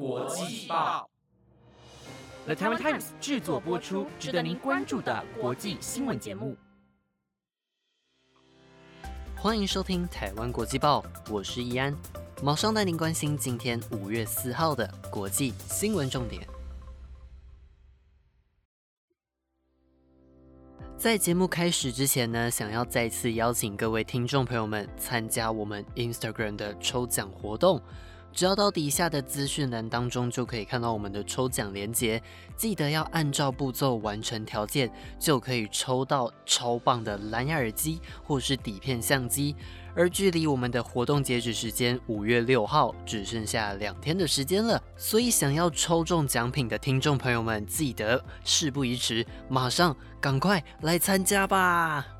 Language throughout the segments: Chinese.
国际报，The Taiwan Times 制作播出，值得您关注的国际新闻节目。欢迎收听台湾国际报，我是易安，马上带您关心今天五月四号的国际新闻重点。在节目开始之前呢，想要再次邀请各位听众朋友们参加我们 Instagram 的抽奖活动。只要到底下的资讯栏当中，就可以看到我们的抽奖链接。记得要按照步骤完成条件，就可以抽到超棒的蓝牙耳机或是底片相机。而距离我们的活动截止时间五月六号只剩下两天的时间了，所以想要抽中奖品的听众朋友们，记得事不宜迟，马上赶快来参加吧！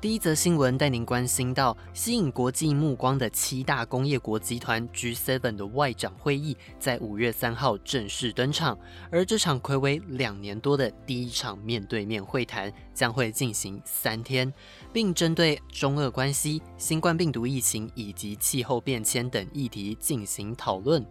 第一则新闻带您关心到吸引国际目光的七大工业国集团 G7 的外长会议，在五月三号正式登场。而这场暌违两年多的第一场面对面会谈，将会进行三天，并针对中俄关系、新冠病毒疫情以及气候变迁等议题进行讨论。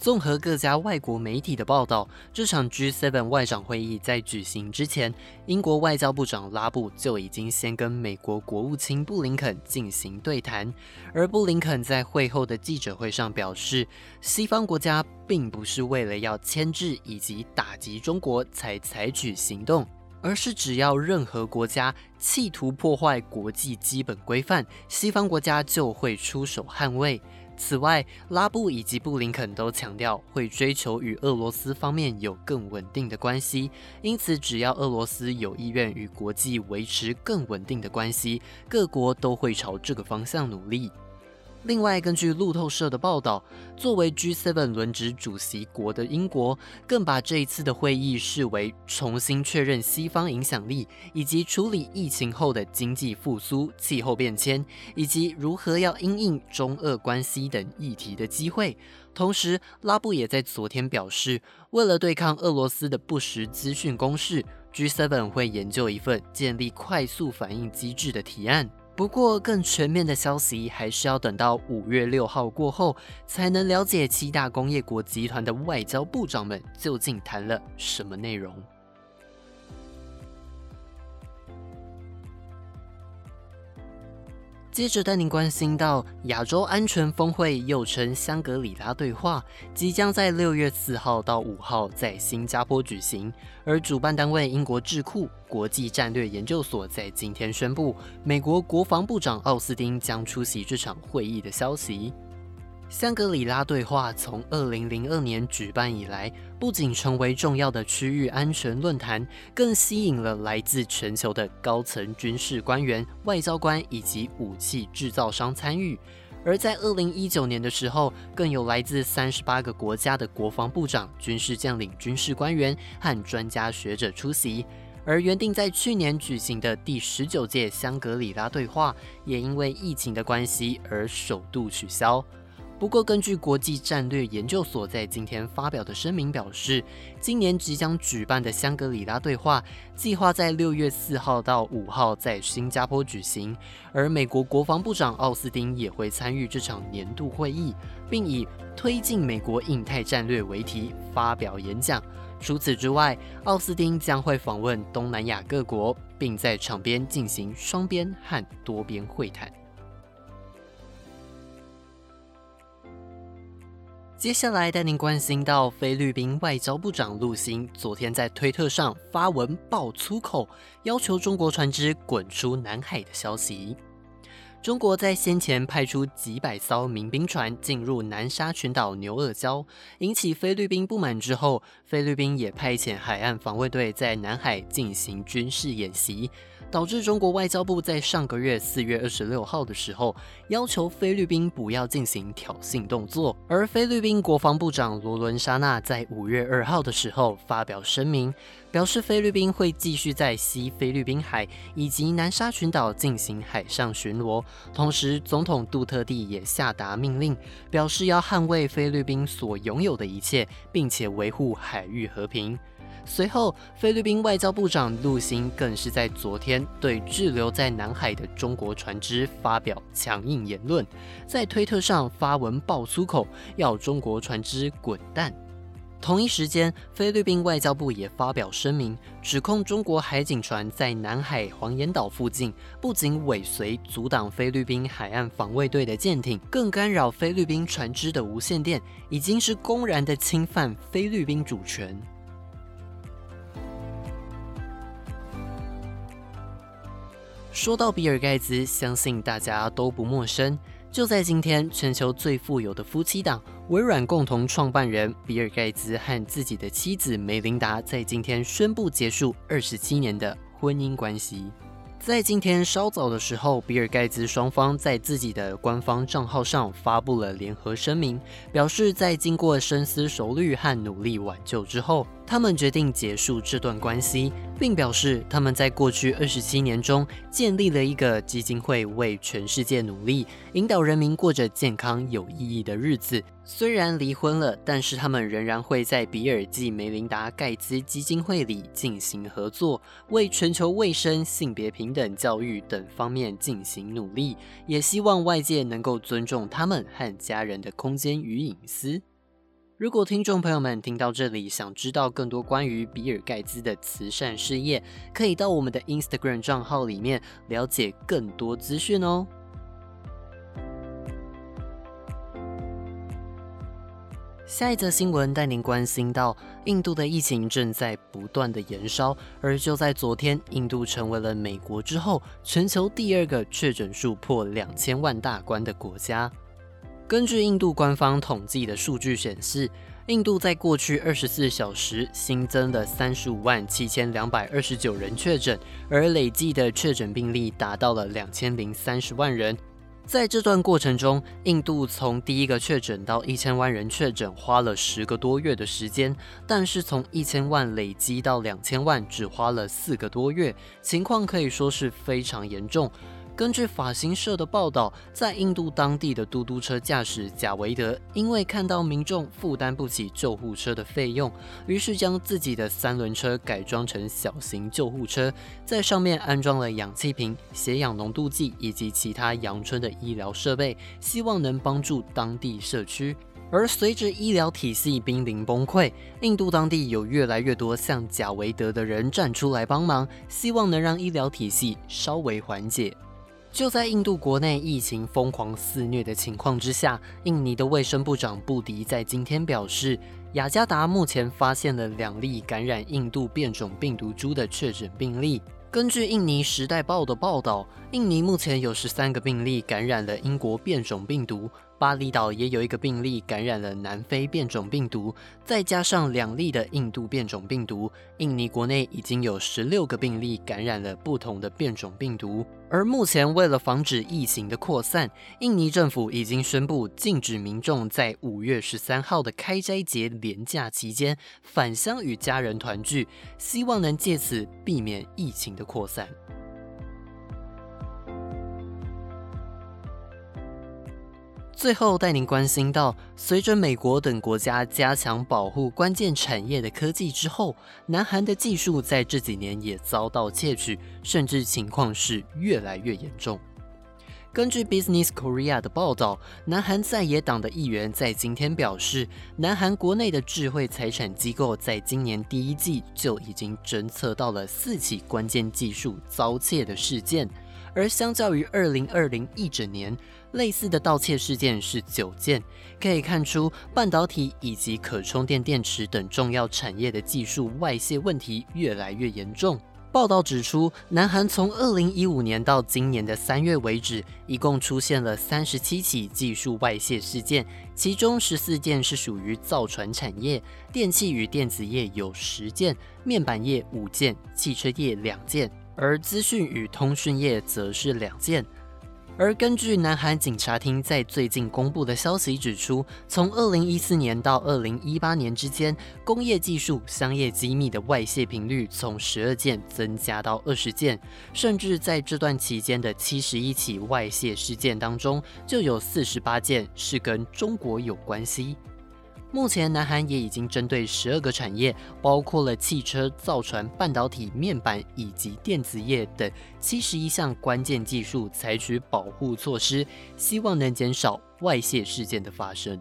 综合各家外国媒体的报道，这场 G7 外长会议在举行之前，英国外交部长拉布就已经先跟美国国务卿布林肯进行对谈。而布林肯在会后的记者会上表示，西方国家并不是为了要牵制以及打击中国才采取行动，而是只要任何国家企图破坏国际基本规范，西方国家就会出手捍卫。此外，拉布以及布林肯都强调会追求与俄罗斯方面有更稳定的关系，因此只要俄罗斯有意愿与国际维持更稳定的关系，各国都会朝这个方向努力。另外，根据路透社的报道，作为 G7 轮值主席国的英国，更把这一次的会议视为重新确认西方影响力，以及处理疫情后的经济复苏、气候变迁，以及如何要因应中俄关系等议题的机会。同时，拉布也在昨天表示，为了对抗俄罗斯的不实资讯攻势，G7 会研究一份建立快速反应机制的提案。不过，更全面的消息还是要等到五月六号过后，才能了解七大工业国集团的外交部长们究竟谈了什么内容。接着带您关心到亚洲安全峰会，又称香格里拉对话，即将在六月四号到五号在新加坡举行。而主办单位英国智库国际战略研究所在今天宣布，美国国防部长奥斯汀将出席这场会议的消息。香格里拉对话从二零零二年举办以来，不仅成为重要的区域安全论坛，更吸引了来自全球的高层军事官员、外交官以及武器制造商参与。而在二零一九年的时候，更有来自三十八个国家的国防部长、军事将领、军事官员和专家学者出席。而原定在去年举行的第十九届香格里拉对话，也因为疫情的关系而首度取消。不过，根据国际战略研究所在今天发表的声明表示，今年即将举办的香格里拉对话计划在六月四号到五号在新加坡举行，而美国国防部长奥斯汀也会参与这场年度会议，并以推进美国印太战略为题发表演讲。除此之外，奥斯汀将会访问东南亚各国，并在场边进行双边和多边会谈。接下来带您关心到菲律宾外交部长陆星昨天在推特上发文爆粗口，要求中国船只滚出南海的消息。中国在先前派出几百艘民兵船进入南沙群岛牛耳礁，引起菲律宾不满之后，菲律宾也派遣海岸防卫队在南海进行军事演习。导致中国外交部在上个月四月二十六号的时候，要求菲律宾不要进行挑衅动作。而菲律宾国防部长罗伦沙纳在五月二号的时候发表声明，表示菲律宾会继续在西菲律宾海以及南沙群岛进行海上巡逻。同时，总统杜特地也下达命令，表示要捍卫菲律宾所拥有的一切，并且维护海域和平。随后，菲律宾外交部长陆星更是在昨天对滞留在南海的中国船只发表强硬言论，在推特上发文爆粗口，要中国船只滚蛋。同一时间，菲律宾外交部也发表声明，指控中国海警船在南海黄岩岛附近不仅尾随阻挡菲律宾海岸防卫队的舰艇，更干扰菲律宾船只的无线电，已经是公然的侵犯菲律宾主权。说到比尔盖茨，相信大家都不陌生。就在今天，全球最富有的夫妻档微软共同创办人比尔盖茨和自己的妻子梅琳达在今天宣布结束二十七年的婚姻关系。在今天稍早的时候，比尔盖茨双方在自己的官方账号上发布了联合声明，表示在经过深思熟虑和努力挽救之后。他们决定结束这段关系，并表示他们在过去二十七年中建立了一个基金会，为全世界努力，引导人民过着健康有意义的日子。虽然离婚了，但是他们仍然会在比尔及梅琳达盖茨基金会里进行合作，为全球卫生、性别平等、教育等方面进行努力，也希望外界能够尊重他们和家人的空间与隐私。如果听众朋友们听到这里，想知道更多关于比尔盖茨的慈善事业，可以到我们的 Instagram 账号里面了解更多资讯哦。下一则新闻带您关心到，印度的疫情正在不断的延烧，而就在昨天，印度成为了美国之后全球第二个确诊数破两千万大关的国家。根据印度官方统计的数据显示，印度在过去二十四小时新增了三十五万七千两百二十九人确诊，而累计的确诊病例达到了两千零三十万人。在这段过程中，印度从第一个确诊到一千万人确诊花了十个多月的时间，但是从一千万累积到两千万只花了四个多月，情况可以说是非常严重。根据法新社的报道，在印度当地的嘟嘟车驾驶贾维德，因为看到民众负担不起救护车的费用，于是将自己的三轮车改装成小型救护车，在上面安装了氧气瓶、血氧浓度计以及其他阳春的医疗设备，希望能帮助当地社区。而随着医疗体系濒临崩溃，印度当地有越来越多像贾维德的人站出来帮忙，希望能让医疗体系稍微缓解。就在印度国内疫情疯狂肆虐的情况之下，印尼的卫生部长布迪在今天表示，雅加达目前发现了两例感染印度变种病毒株的确诊病例。根据印尼《时代报》的报道，印尼目前有十三个病例感染了英国变种病毒。巴厘岛也有一个病例感染了南非变种病毒，再加上两例的印度变种病毒，印尼国内已经有十六个病例感染了不同的变种病毒。而目前为了防止疫情的扩散，印尼政府已经宣布禁止民众在五月十三号的开斋节连假期间返乡与家人团聚，希望能借此避免疫情的扩散。最后带您关心到，随着美国等国家加强保护关键产业的科技之后，南韩的技术在这几年也遭到窃取，甚至情况是越来越严重。根据 Business Korea 的报道，南韩在野党的议员在今天表示，南韩国内的智慧财产机构在今年第一季就已经侦测到了四起关键技术遭窃的事件，而相较于二零二零一整年。类似的盗窃事件是九件，可以看出半导体以及可充电电池等重要产业的技术外泄问题越来越严重。报道指出，南韩从二零一五年到今年的三月为止，一共出现了三十七起技术外泄事件，其中十四件是属于造船产业，电器与电子业有十件，面板业五件，汽车业两件，而资讯与通讯业则是两件。而根据南韩警察厅在最近公布的消息指出，从二零一四年到二零一八年之间，工业技术、商业机密的外泄频率从十二件增加到二十件，甚至在这段期间的七十一起外泄事件当中，就有四十八件是跟中国有关系。目前，南韩也已经针对十二个产业，包括了汽车、造船、半导体、面板以及电子业等七十一项关键技术采取保护措施，希望能减少外泄事件的发生。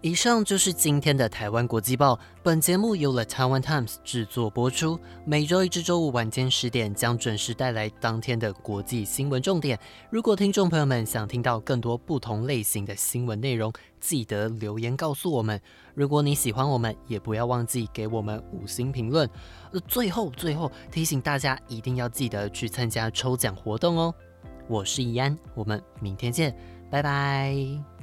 以上就是今天的台湾国际报。本节目由了台湾 Times 制作播出，每周一至周五晚间十点将准时带来当天的国际新闻重点。如果听众朋友们想听到更多不同类型的新闻内容，记得留言告诉我们。如果你喜欢我们，也不要忘记给我们五星评论。呃，最后最后提醒大家，一定要记得去参加抽奖活动哦。我是易安，我们明天见，拜拜。